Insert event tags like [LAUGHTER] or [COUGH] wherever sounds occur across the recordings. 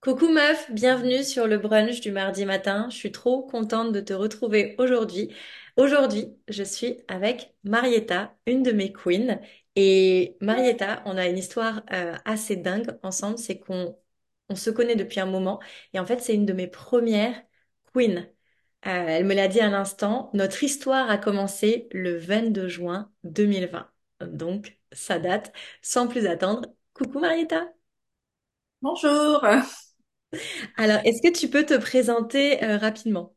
Coucou meuf, bienvenue sur le brunch du mardi matin. Je suis trop contente de te retrouver aujourd'hui. Aujourd'hui, je suis avec Marietta, une de mes queens. Et Marietta, on a une histoire euh, assez dingue ensemble, c'est qu'on on se connaît depuis un moment. Et en fait, c'est une de mes premières queens. Euh, elle me l'a dit à l'instant. Notre histoire a commencé le 22 juin 2020. Donc, ça date. Sans plus attendre, coucou Marietta. Bonjour. Alors, est-ce que tu peux te présenter euh, rapidement?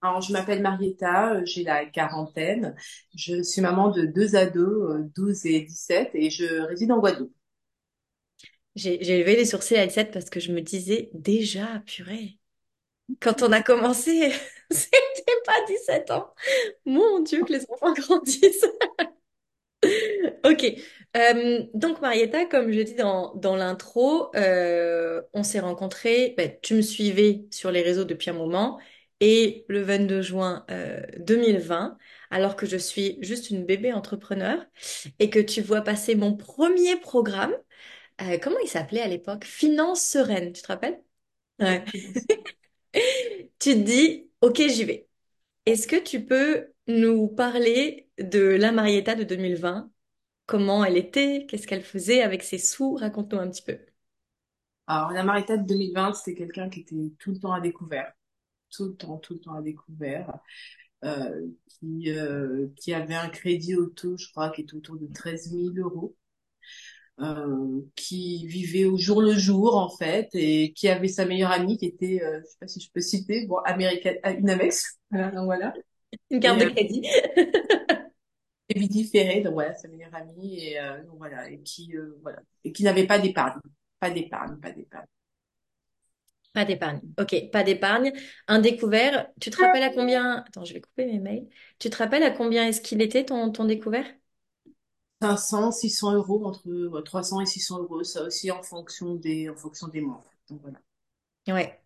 Alors, je m'appelle Marietta, euh, j'ai la quarantaine. Je suis maman de deux ados, euh, 12 et 17, et je réside en Guadeloupe. J'ai j'ai levé les sourcils à 17 parce que je me disais déjà, purée, quand on a commencé, [LAUGHS] c'était pas 17 ans. Mon Dieu, que les enfants grandissent. [LAUGHS] [LAUGHS] Ok. Euh, donc Marietta, comme je dis dans, dans l'intro, euh, on s'est rencontrés. ben, tu me suivais sur les réseaux depuis un moment et le 22 juin euh, 2020, alors que je suis juste une bébé entrepreneur et que tu vois passer mon premier programme. euh, comment il s'appelait à l'époque? Finance sereine, tu te rappelles? Ouais. [LAUGHS] Tu te dis, ok, j'y vais. Est-ce que tu peux nous parler de la Marietta de 2020? Comment elle était? Qu'est-ce qu'elle faisait avec ses sous? Raconte-nous un petit peu. Alors, la Marietta de 2020, c'était quelqu'un qui était tout le temps à découvert. Tout le temps, tout le temps à découvert. Euh, qui, euh, qui avait un crédit auto, je crois, qui était autour de treize mille euros. euh, qui vivait au jour le jour en fait et qui avait sa meilleure amie qui était, euh, je sais pas si je peux citer, bon, américaine, une Amex, [LAUGHS] voilà. Une carte Et de euh, crédit. et Vidi Ferré, donc voilà, sa meilleure amie, et euh, donc voilà, et qui euh, voilà, et qui n'avait pas d'épargne, pas d'épargne, pas d'épargne. Pas d'épargne. Ok, pas d'épargne. Un découvert. Tu te rappelles à combien... Attends, je vais couper mes mails. Tu te rappelles à combien est-ce qu'il était ton, ton découvert? 500, 600 euros entre ouais, 300 et 600 euros, ça aussi en fonction des, en fonction des mois. Donc voilà. Ouais.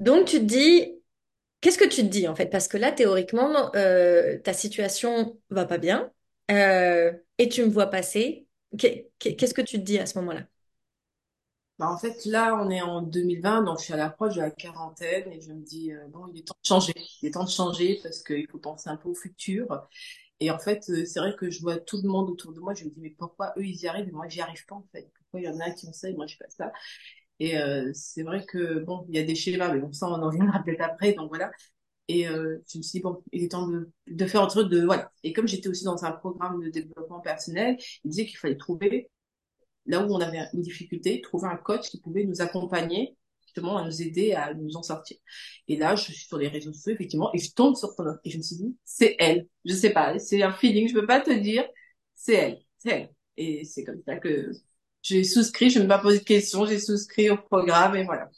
Donc tu te dis, qu'est-ce que tu te dis en fait? Parce que là, théoriquement, euh, ta situation va pas bien euh, et tu me vois passer. Qu'est- Qu'est-ce que tu te dis à ce moment-là? Bah, en fait, là, on est en 2020, donc je suis à l'approche de la quarantaine et je me dis, euh, bon, il est temps de changer. Il est temps de changer parce qu'il faut penser un peu au futur. Et en fait, c'est vrai que je vois tout le monde autour de moi. Je me dis, mais pourquoi eux, ils y arrivent et moi, j'y arrive pas, en fait? Pourquoi il y en a qui ont ça et moi, je fais pas ça? Et euh, c'est vrai que, bon, il y a des schémas, mais bon, ça, on en reviendra peut-être après, donc voilà. Et euh, je me suis dit, bon, il est temps de, de faire un truc de, voilà. Et comme j'étais aussi dans un programme de développement personnel, il disait qu'il fallait trouver là où on avait une difficulté, trouver un coach qui pouvait nous accompagner, justement, à nous aider à nous en sortir. Et là, je suis sur les réseaux sociaux, effectivement, et je tombe sur ton offre. Et je me suis dit, c'est elle. Je sais pas, c'est un feeling, je peux pas te dire, c'est elle, c'est elle. Et c'est comme ça que j'ai souscrit, je ne me pas posé de questions, j'ai souscrit au programme et voilà.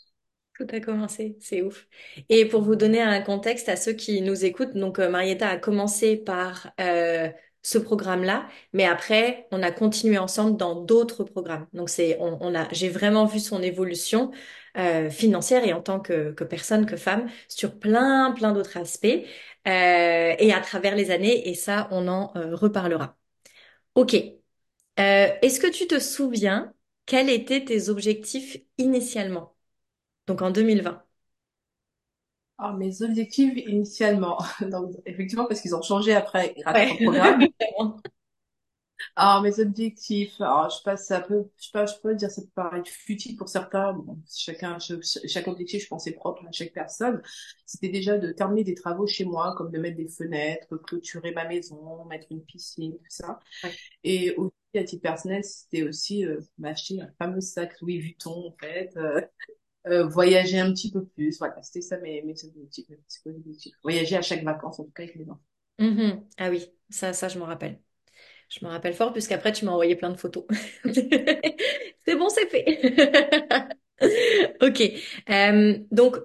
Tout a commencé, c'est ouf. Et pour vous donner un contexte à ceux qui nous écoutent, donc euh, Marietta a commencé par euh, ce programme-là, mais après on a continué ensemble dans d'autres programmes. Donc c'est, on, a, j'ai vraiment vu son évolution euh, financière et en tant que, que personne, que femme, sur plein plein d'autres aspects euh, et à travers les années. Et ça, on en euh, reparlera. Ok. Euh, est-ce que tu te souviens quels étaient tes objectifs initialement? Donc en 2020. Alors, mes objectifs initialement, [LAUGHS] donc, effectivement, parce qu'ils ont changé après grâce au Ouais. programme. [LAUGHS] Alors, mes objectifs, alors, je passe un peu, je sais pas, je peux dire, ça peut paraître futile pour certains. Bon, chacun, chaque, chaque objectif, je pense, est propre à chaque personne. C'était déjà de terminer des travaux chez moi, comme de mettre des fenêtres, clôturer ma maison, mettre une piscine, tout ça. Ouais. Et à titre personnel, c'était aussi euh, m'acheter un fameux sac Louis Vuitton, en fait, euh, euh, voyager un petit peu plus. Voilà, c'était ça mes, mes objectifs, mes objectifs. Voyager à chaque vacances, en tout cas, avec les enfants. Mhm. Ah oui, ça, ça, je m'en rappelle. Je me rappelle fort puisqu'après, tu m'as envoyé plein de photos. [LAUGHS] C'est bon, c'est fait. [LAUGHS] Ok. Donc,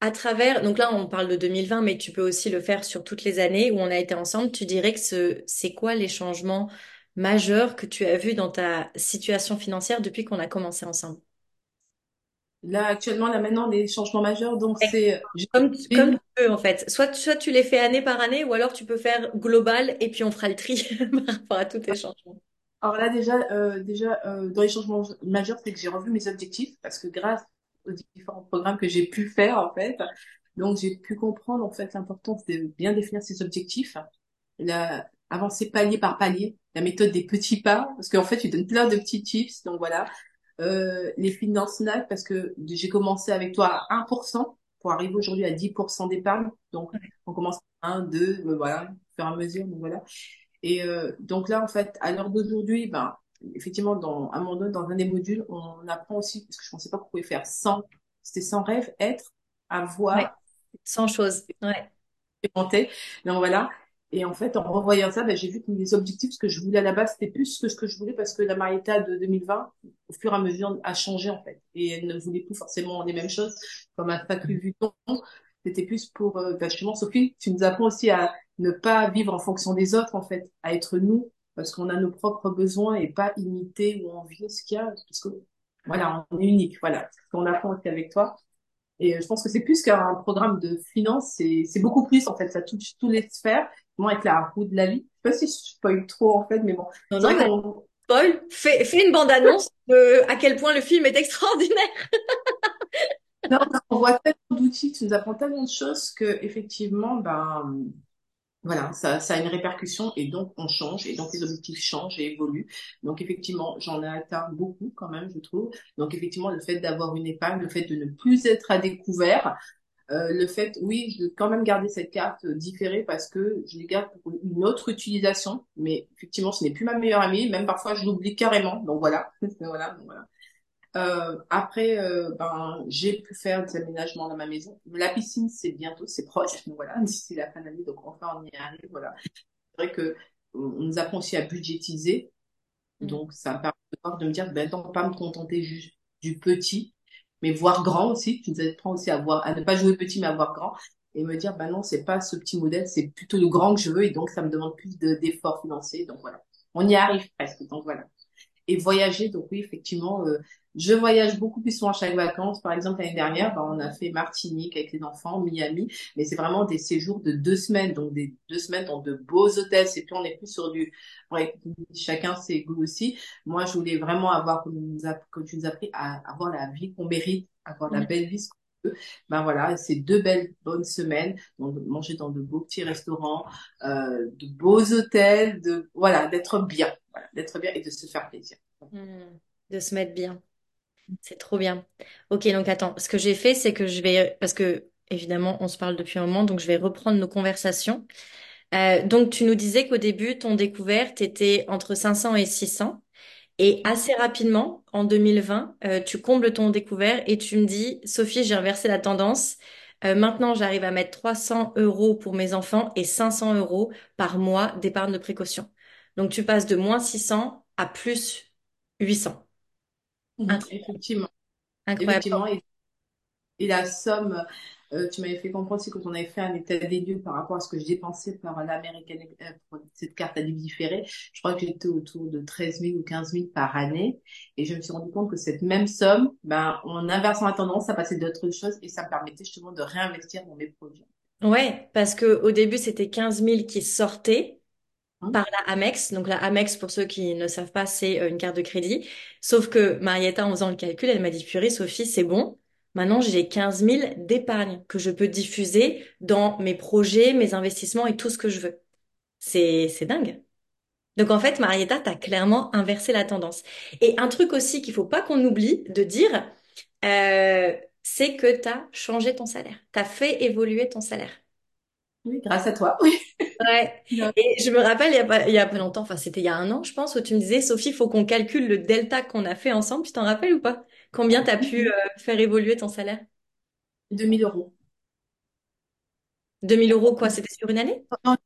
à travers, donc là, on parle de 2020, mais tu peux aussi le faire sur toutes les années où on a été ensemble. Tu dirais que ce, c'est quoi les changements majeurs que tu as vus dans ta situation financière depuis qu'on a commencé ensemble? Là, actuellement, là, maintenant, des changements majeurs, donc c'est, Comme, tu veux, en fait. Soit, soit tu les fais année par année, ou alors tu peux faire global et puis on fera le tri [LAUGHS] par rapport à tous tes changements. Alors là, déjà, euh, déjà euh, dans les changements majeurs, c'est que j'ai revu mes objectifs parce que grâce aux différents programmes que j'ai pu faire, en fait, donc j'ai pu comprendre, en fait, l'importance de bien définir ses objectifs, la, avancer palier par palier, la méthode des petits pas, parce qu'en fait, tu donnes plein de petits tips, donc voilà. Euh, les finances nettes, parce que j'ai commencé avec toi à 1% pour arriver aujourd'hui à 10% d'épargne, donc on commence à 1, 2, voilà, au fur et à mesure, donc voilà. Et euh, donc là, en fait, à l'heure d'aujourd'hui, ben, effectivement, dans, à un moment donné, dans un des modules, on apprend aussi, parce que je pensais pas qu'on pouvait faire sans, c'était sans rêve, être, Ouais, avoir, sans chose. Ouais. Donc voilà. Et en fait, en revoyant ça, ben, j'ai vu que mes objectifs, ce que je voulais à la base, c'était plus que ce que je voulais parce que la Marietta de 2020, au fur et à mesure, a changé en fait. Et elle ne voulait plus forcément les mêmes choses, comme à pas vu ton. C'était plus pour, euh, ben, justement, Sophie, tu nous apprends aussi à ne pas vivre en fonction des autres, en fait, à être nous, parce qu'on a nos propres besoins et pas imiter ou envier ce qu'il y a, parce que, voilà, on est unique, voilà. Ce qu'on apprend aussi avec toi. Et euh, je pense que c'est plus qu'un programme de finance, c'est, c'est beaucoup plus, en fait, ça touche toutes les sphères, vraiment avec la roue de la vie. Je sais pas si je spoil trop, en fait, mais bon. Non, mais Paul, fais, fais une bande-annonce de à quel point le film est extraordinaire. [LAUGHS] non, on voit tellement d'outils, tu nous apprends tellement de choses que, effectivement, ben, Voilà, ça, ça a une répercussion et donc on change et donc les objectifs changent et évoluent. Donc effectivement, j'en ai atteint beaucoup quand même, je trouve. Donc effectivement, le fait d'avoir une épargne, le fait de ne plus être à découvert, euh, le fait, oui, je veux quand même garder cette carte euh, différée parce que je les garde pour une autre utilisation. Mais effectivement, ce n'est plus ma meilleure amie. Même parfois, je l'oublie carrément. Donc voilà, [LAUGHS] voilà, donc voilà. Euh, après, euh, ben, j'ai pu faire des aménagements dans ma maison. La piscine, c'est bientôt, c'est proche. Donc voilà, [LAUGHS] d'ici la fin de l'année, donc enfin, on y arrive. Voilà. C'est vrai que on nous apprend aussi à budgétiser. Mm. Donc, ça me permet de me dire, ben, non, pas me contenter juste du petit, mais voir grand aussi. Tu nous apprends aussi à voir, à ne pas jouer petit, mais à voir grand. Et me dire, ben non, c'est pas ce petit modèle, c'est plutôt le grand que je veux. Et donc, ça me demande plus de, d'efforts financiers. Donc voilà. On y arrive presque. Donc voilà. Et voyager, donc oui, effectivement, euh, je voyage beaucoup plus souvent chaque vacances. Par exemple, l'année dernière, ben, on a fait Martinique avec les enfants, Miami, mais c'est vraiment des séjours de deux semaines, donc des deux semaines dans de beaux hôtels. C'est plus, on est plus sur du, ouais, chacun ses goûts aussi. Moi, je voulais vraiment avoir, comme, nous a- comme tu nous as appris, à avoir la vie qu'on mérite, avoir la belle vie. ce qu'on veut. Ben voilà, c'est deux belles bonnes semaines, donc manger dans de beaux petits restaurants, euh, de beaux hôtels, de voilà, d'être bien, voilà, d'être bien et de se faire plaisir. Mm. De se mettre bien. C'est trop bien. Ok, donc attends, ce que j'ai fait, c'est que je vais, parce que évidemment, on se parle depuis un moment, donc je vais reprendre nos conversations. Euh, donc tu nous disais qu'au début, ton découverte était entre 500 et 600. Et assez rapidement, en 2020, euh, tu combles ton découvert et tu me dis, Sophie, j'ai inversé la tendance. Euh, maintenant, j'arrive à mettre 300 euros pour mes enfants et 500 euros par mois d'épargne de précaution. Donc, tu passes de moins 600 à plus 800. Incroyable. Effectivement, Incroyable. effectivement. Et, et la somme, euh, tu m'avais fait comprendre aussi quand on avait fait un état des lieux par rapport à ce que je dépensais par l'américaine, euh, pour cette carte à débit différé. Je crois que j'étais autour de 13 000 ou 15 000 par année. Et je me suis rendu compte que cette même somme, ben, en inversant la tendance, ça passait d'autres choses et ça me permettait justement de réinvestir dans mes projets. Ouais, parce que au début, c'était 15 000 qui sortaient. Hein par la Amex. Donc la Amex, pour ceux qui ne savent pas, c'est euh, une carte de crédit. Sauf que Marietta, en faisant le calcul, elle m'a dit, purée, Sophie, c'est bon. Maintenant, j'ai 15 000 d'épargne que je peux diffuser dans mes projets, mes investissements et tout ce que je veux. C'est, c'est dingue. Donc en fait, Marietta, t'as clairement inversé la tendance. Et un truc aussi qu'il faut pas qu'on oublie de dire, euh, c'est que t'as changé ton salaire. T'as fait évoluer ton salaire. Oui, grâce à toi. Oui. Ouais. [LAUGHS] Et je me rappelle, il y a pas, il y a pas longtemps, enfin c'était il y a un an, je pense, où tu me disais, Sophie, il faut qu'on calcule le delta qu'on a fait ensemble. Tu t'en rappelles ou pas? Combien t'as pu [LAUGHS] euh, faire évoluer ton salaire? 2000 euros. 2000 euros, quoi? C'était sur une année? Non,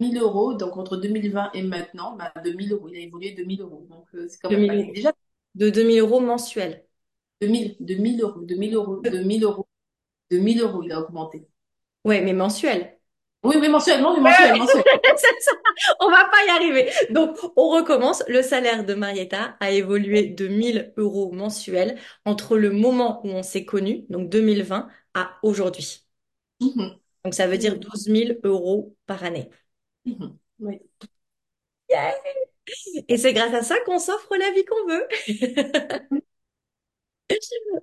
1000 euros, donc entre 2020 et maintenant, bah, de 1000 euros. Il a évolué de 1000 euros. Donc, euh, c'est quand même 2000 pas... euros. Déjà, De 2000 euros mensuels. de 1000, de 1000 euros, de 1000 euros, de 1000 euros, de 1000 euros, il a augmenté. Ouais, mais mensuels. Oui, oui, mensuellement, Ouais, mensuel, mensuel. [LAUGHS] On va pas y arriver. Donc, on recommence. Le salaire de Marietta a évolué de 1000 euros mensuels entre le moment où on s'est connus, donc 2020, à aujourd'hui. Mhm, Donc, ça veut dire mhm, 12 000 euros par année. mhm. Oui. Et c'est grâce à ça qu'on s'offre la vie qu'on veut. [LAUGHS]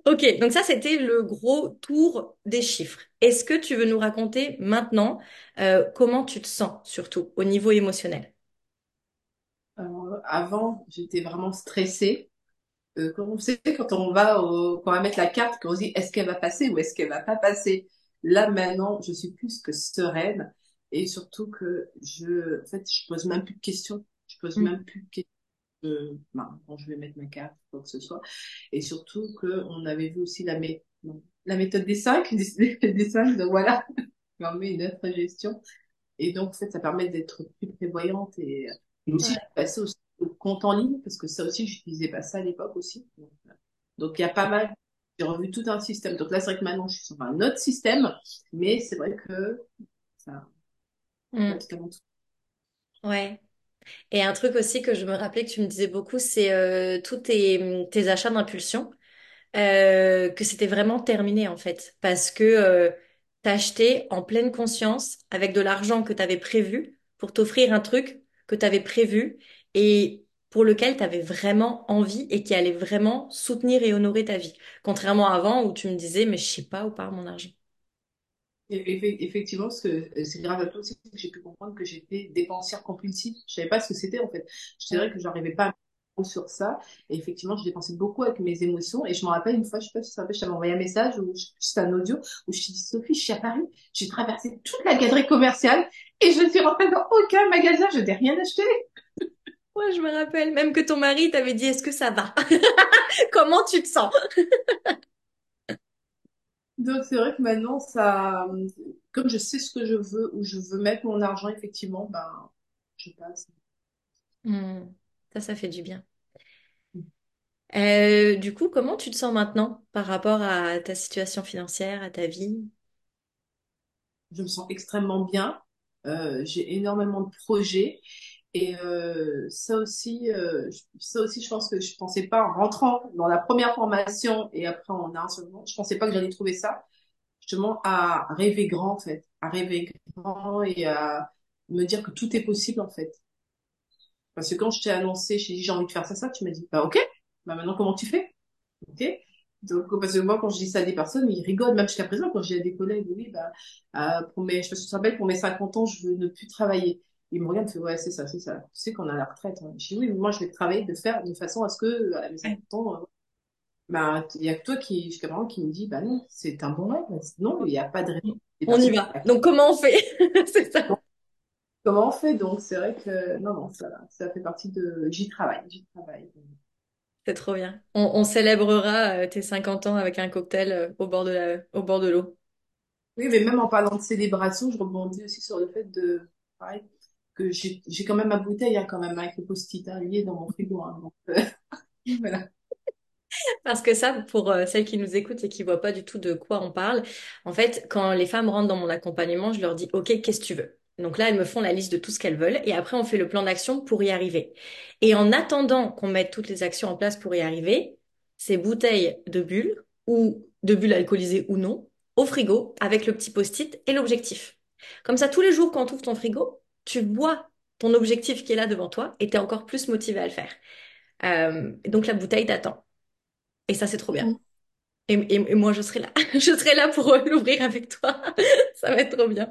Ok, donc ça c'était le gros tour des chiffres. Est-ce que tu veux nous raconter maintenant euh, comment tu te sens, surtout au niveau émotionnel? Euh, avant, j'étais vraiment stressée. Euh, quand on sait, quand on va au, quand on va mettre la carte, qu'on se dit est-ce qu'elle va passer ou est-ce qu'elle va pas passer? Là maintenant, je suis plus que sereine et surtout que je, en fait, je pose même plus de questions. Je pose Mm. même plus de questions euh, ben, quand je vais mettre ma carte, quoi que ce soit. Et surtout que on avait vu aussi la, mé- la méthode des cinq, des, [LAUGHS] des cinq, donc voilà, [LAUGHS] permet une autre gestion. Et donc, en fait, ça permet d'être plus prévoyante et, et aussi je Ouais. passée aussi au compte en ligne parce que ça aussi, j'utilisais pas ça à l'époque aussi. Donc, euh, il y a pas mal, j'ai revu tout un système. Donc là, c'est vrai que maintenant, je suis sur un autre système, mais c'est vrai que ça, Mm. tout. Ouais. Et un truc aussi que je me rappelais que tu me disais beaucoup, c'est euh, tous tes, achats d'impulsion, euh, que c'était vraiment terminé en fait, parce que euh, acheté en pleine conscience avec de l'argent que t'avais prévu pour t'offrir un truc que t'avais prévu et pour lequel t'avais vraiment envie et qui allait vraiment soutenir et honorer ta vie. Contrairement à avant où tu me disais, mais je sais pas où part mon argent. Effectivement, c'est grâce à toi aussi que j'ai pu comprendre que j'étais dépensière compulsive. Je savais pas ce que c'était en fait. Je dirais que j'arrivais pas à sur ça. Et effectivement, je dépensais beaucoup avec mes émotions. Et je me rappelle une fois, je sais pas si je t'avais envoyé un message ou je- c'est un audio où je t'ai dit Sophie, je suis à Paris, j'ai traversé toute la galerie commerciale et je ne suis rentrée dans aucun magasin, je n'ai rien acheté. [LAUGHS] Ouais, je me rappelle même que ton mari t'avait dit, est-ce que ça va? [LAUGHS] Comment tu te sens? [LAUGHS] Donc c'est vrai que maintenant, ça, comme je sais ce que je veux, où je veux mettre mon argent, effectivement, ben, je passe. Hmm. Ça, ça fait du bien. Euh, du coup, comment tu te sens maintenant par rapport à ta situation financière, à ta vie? Je me sens extrêmement bien. Euh, j'ai énormément de projets. Et euh, ça aussi, euh, ça aussi, je pense que je pensais pas en rentrant dans la première formation et après en un second, je pensais pas que j'allais trouver ça. Justement, à rêver grand, en fait. À rêver grand et à me dire que tout est possible, en fait. Parce que quand je t'ai annoncé, je t'ai dit j'ai envie de faire ça, ça, tu m'as dit, bah ok, bah maintenant comment tu fais? Ok? Donc, parce que moi, quand je dis ça à des personnes, ils rigolent, même jusqu'à présent, quand j'ai des collègues, oui, bah, euh, pour mes, je rappelle, pour mes 50 ans, je veux ne plus travailler. Ils me regardent, ils me font, ouais, c'est ça, c'est ça. Tu sais qu'on a la retraite. Hein. Je dis, oui, mais moi, je vais travailler de faire de façon à ce que, à mes Ouais. 50 ans, euh, bah, il y a que toi qui, jusqu'à présent, qui me dit, bah non, c'est un bon rêve. Non, il n'y a pas de rêve. Des On y va. Donc, comment on fait? [LAUGHS] C'est ça. comment on fait? Donc, c'est vrai que, non, non, ça, ça fait partie de, j'y travaille, j'y travaille. C'est trop bien. On, on célébrera euh, tes 50 ans avec un cocktail euh, au bord de la, au bord de l'eau. Oui, mais même en parlant de célébration, je rebondis aussi sur le fait de, pareil, que j'ai quand même ma bouteille, hein, quand même, avec le post-it hein, lié dans mon frigo. hein, donc, euh, [LAUGHS] voilà. Parce que ça, pour euh, celles qui nous écoutent et qui voient pas du tout de quoi on parle, en fait, quand les femmes rentrent dans mon accompagnement, je leur dis, OK, qu'est-ce que tu veux? Donc là, elles me font la liste de tout ce qu'elles veulent et après, on fait le plan d'action pour y arriver. Et en attendant qu'on mette toutes les actions en place pour y arriver, ces bouteilles de bulles ou de bulles alcoolisées ou non, au frigo avec le petit post-it et l'objectif. Comme ça, tous les jours, quand tu ouvres ton frigo, tu vois ton objectif qui est là devant toi et tu es encore plus motivé à le faire. Euh, donc la bouteille t'attend. Et ça, c'est trop bien. Mm. Et, et- et moi, je serai là. [LAUGHS] Je serai là pour euh, l'ouvrir avec toi. [LAUGHS] Ça va être trop bien.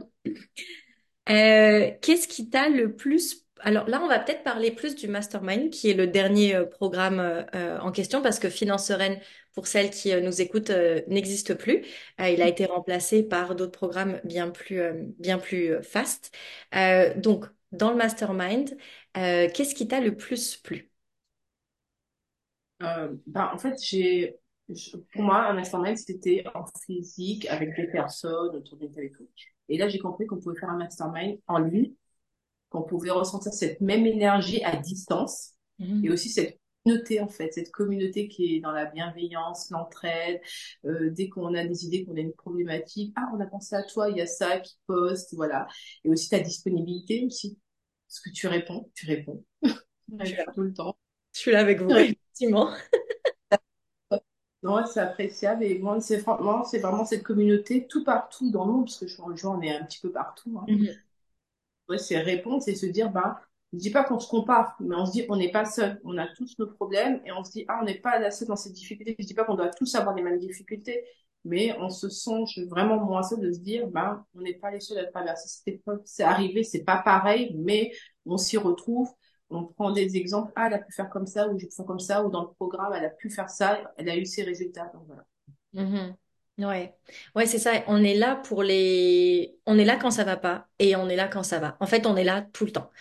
Euh, qu'est-ce qui t'a le plus... Alors là, on va peut-être parler plus du Mastermind, qui est le dernier euh, programme euh, euh, en question, parce que Finance Sereine, pour celles qui nous écoutent, n'existe plus. Il a été remplacé par d'autres programmes bien plus, bien plus fast. Donc, dans le Mastermind, qu'est-ce qui t'a le plus plu? Bah, en fait, j'ai, pour moi, un mastermind, c'était en physique, avec des personnes autour d'une table et. Et là, j'ai compris qu'on pouvait faire un mastermind en ligne, qu'on pouvait ressentir cette même énergie à distance, et Mhm. aussi cette communauté, en fait, cette communauté qui est dans la bienveillance, l'entraide, euh, dès qu'on a des idées, qu'on a une problématique, ah, on a pensé à toi, il y a ça qui poste, voilà. Et aussi ta disponibilité aussi. Parce que tu réponds, tu réponds. Je suis là. tout le temps. Je suis là avec vous, effectivement. Non, c'est appréciable et moi, c'est franchement, c'est vraiment cette communauté tout partout dans le monde, parce que je vois, on est un petit peu partout. Hein. Mhm. C'est répondre, c'est se dire, bah, Je dis pas qu'on se compare, mais on se dit on n'est pas seul. On a tous nos problèmes et on se dit ah on n'est pas la seule dans ces difficultés. Je dis pas qu'on doit tous avoir les mêmes difficultés, mais on se sent vraiment moins seul de se dire ben on n'est pas les seuls à traverser cette épreuve. C'est arrivé, c'est pas pareil, mais on s'y retrouve. On prend des exemples. Ah, elle a pu faire comme ça, ou je fais comme ça, ou dans le programme, elle a pu faire ça, elle a eu ses résultats. Donc voilà. Mhm. Ouais, ouais, c'est ça. On est là pour les, on est là quand ça va pas et on est là quand ça va. En fait, on est là tout le temps.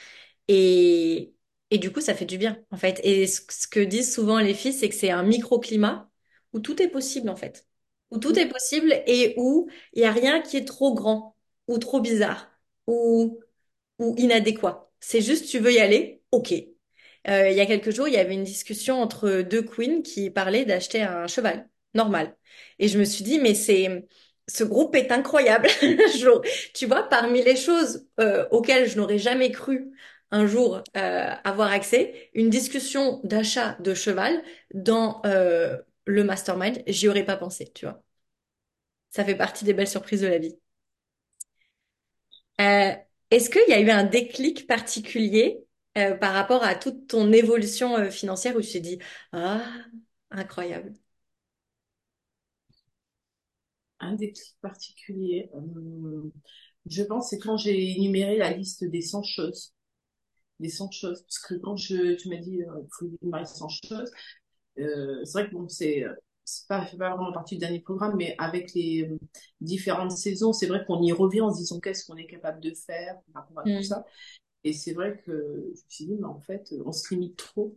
Et et du coup, ça fait du bien, en fait. Et ce que disent souvent les filles, c'est que c'est un microclimat où tout est possible, en fait. Où tout est possible et où il y a rien qui est trop grand ou trop bizarre ou ou inadéquat. C'est juste, tu veux y aller, ok. Euh, il y a quelques jours, il y avait une discussion entre deux queens qui parlaient d'acheter un cheval normal. Et je me suis dit, mais c'est, ce groupe est incroyable. [LAUGHS] Tu vois, parmi les choses euh, auxquelles je n'aurais jamais cru un jour euh, avoir accès, une discussion d'achat de cheval dans euh, le mastermind, j'y aurais pas pensé, tu vois. Ça fait partie des belles surprises de la vie. Est-ce qu'il y a eu un déclic particulier par rapport à toute ton évolution financière où tu t'es dit, ah, incroyable. Un déclic particulier, euh, je pense, c'est quand j'ai énuméré la liste des 100 choses. Des 100 choses. Parce que quand je, tu m'as dit, euh, il faut énumérer 100 choses, euh, c'est vrai que bon, c'est euh, c'est pas, ça fait pas vraiment partie du dernier programme, mais avec les euh, différentes saisons, c'est vrai qu'on y revient en se disant qu'est-ce qu'on est capable de faire par rapport à tout Mm. ça. Et c'est vrai que je me suis dit, mais en fait, on se limite trop.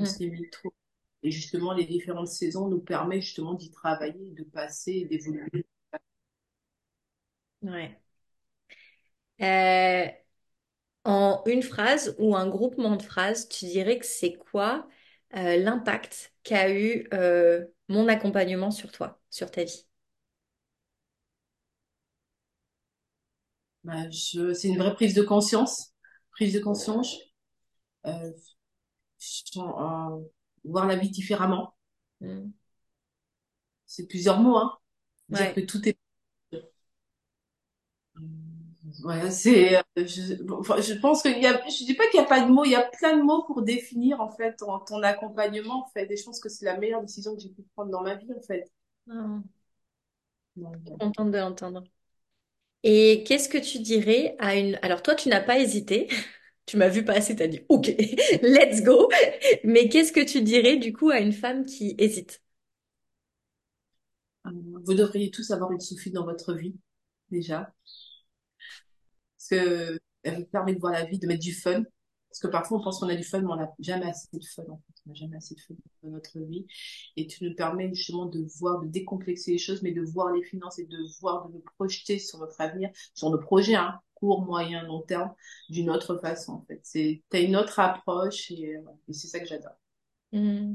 On se Mhm. limite trop. Et justement, les différentes saisons nous permettent justement d'y travailler, de passer et d'évoluer. Ouais. Euh, en une phrase ou un groupement de phrases, tu dirais que c'est quoi euh, l'impact qu'a eu euh, mon accompagnement sur toi, sur ta vie? Bah, c'est une vraie prise de conscience. Prise de conscience. Je- voir la vie différemment. Mm. C'est plusieurs mots, hein. Dire Ouais. que tout est Ouais, c'est, euh, je, bon, enfin, je pense qu'il y a, je dis pas qu'il y a pas de mots, il y a plein de mots pour définir, en fait, ton, ton accompagnement, en fait. Et je pense que c'est la meilleure décision que j'ai pu prendre dans ma vie, en fait. Donc, euh, contente de l'entendre. Et qu'est-ce que tu dirais à une... Alors toi, tu n'as pas hésité. Tu m'as vu passer, t'as dit OK, [LAUGHS] let's go. Mais qu'est-ce que tu dirais du coup à une femme qui hésite? vous devriez tous avoir une Sophie dans votre vie, déjà. Parce que elle vous permet de voir la vie, de mettre du fun. Parce que parfois, on pense qu'on a du fun, mais on n'a jamais assez de fun, en fait. N'a jamais assez de fun dans notre vie. Et tu nous permets justement de voir, de décomplexer les choses, mais de voir les finances et de voir, de nous projeter sur notre avenir, sur nos projets, hein, court, moyen, long terme, d'une autre façon, en fait. Une autre approche et, euh, et c'est ça que j'adore. Hmm.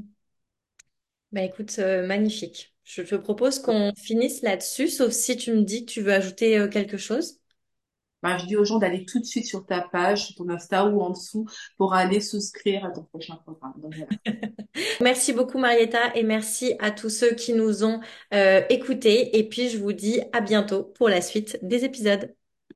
Bah écoute, euh, magnifique. Je te propose qu'on finisse là-dessus, sauf si tu me dis que tu veux ajouter euh, quelque chose. Ben, je dis aux gens d'aller tout de suite sur ta page, sur ton Insta ou en dessous, pour aller souscrire à ton prochain programme. [LAUGHS] Merci beaucoup Marietta et merci à tous ceux qui nous ont euh, écoutés. Et puis je vous dis à bientôt pour la suite des épisodes.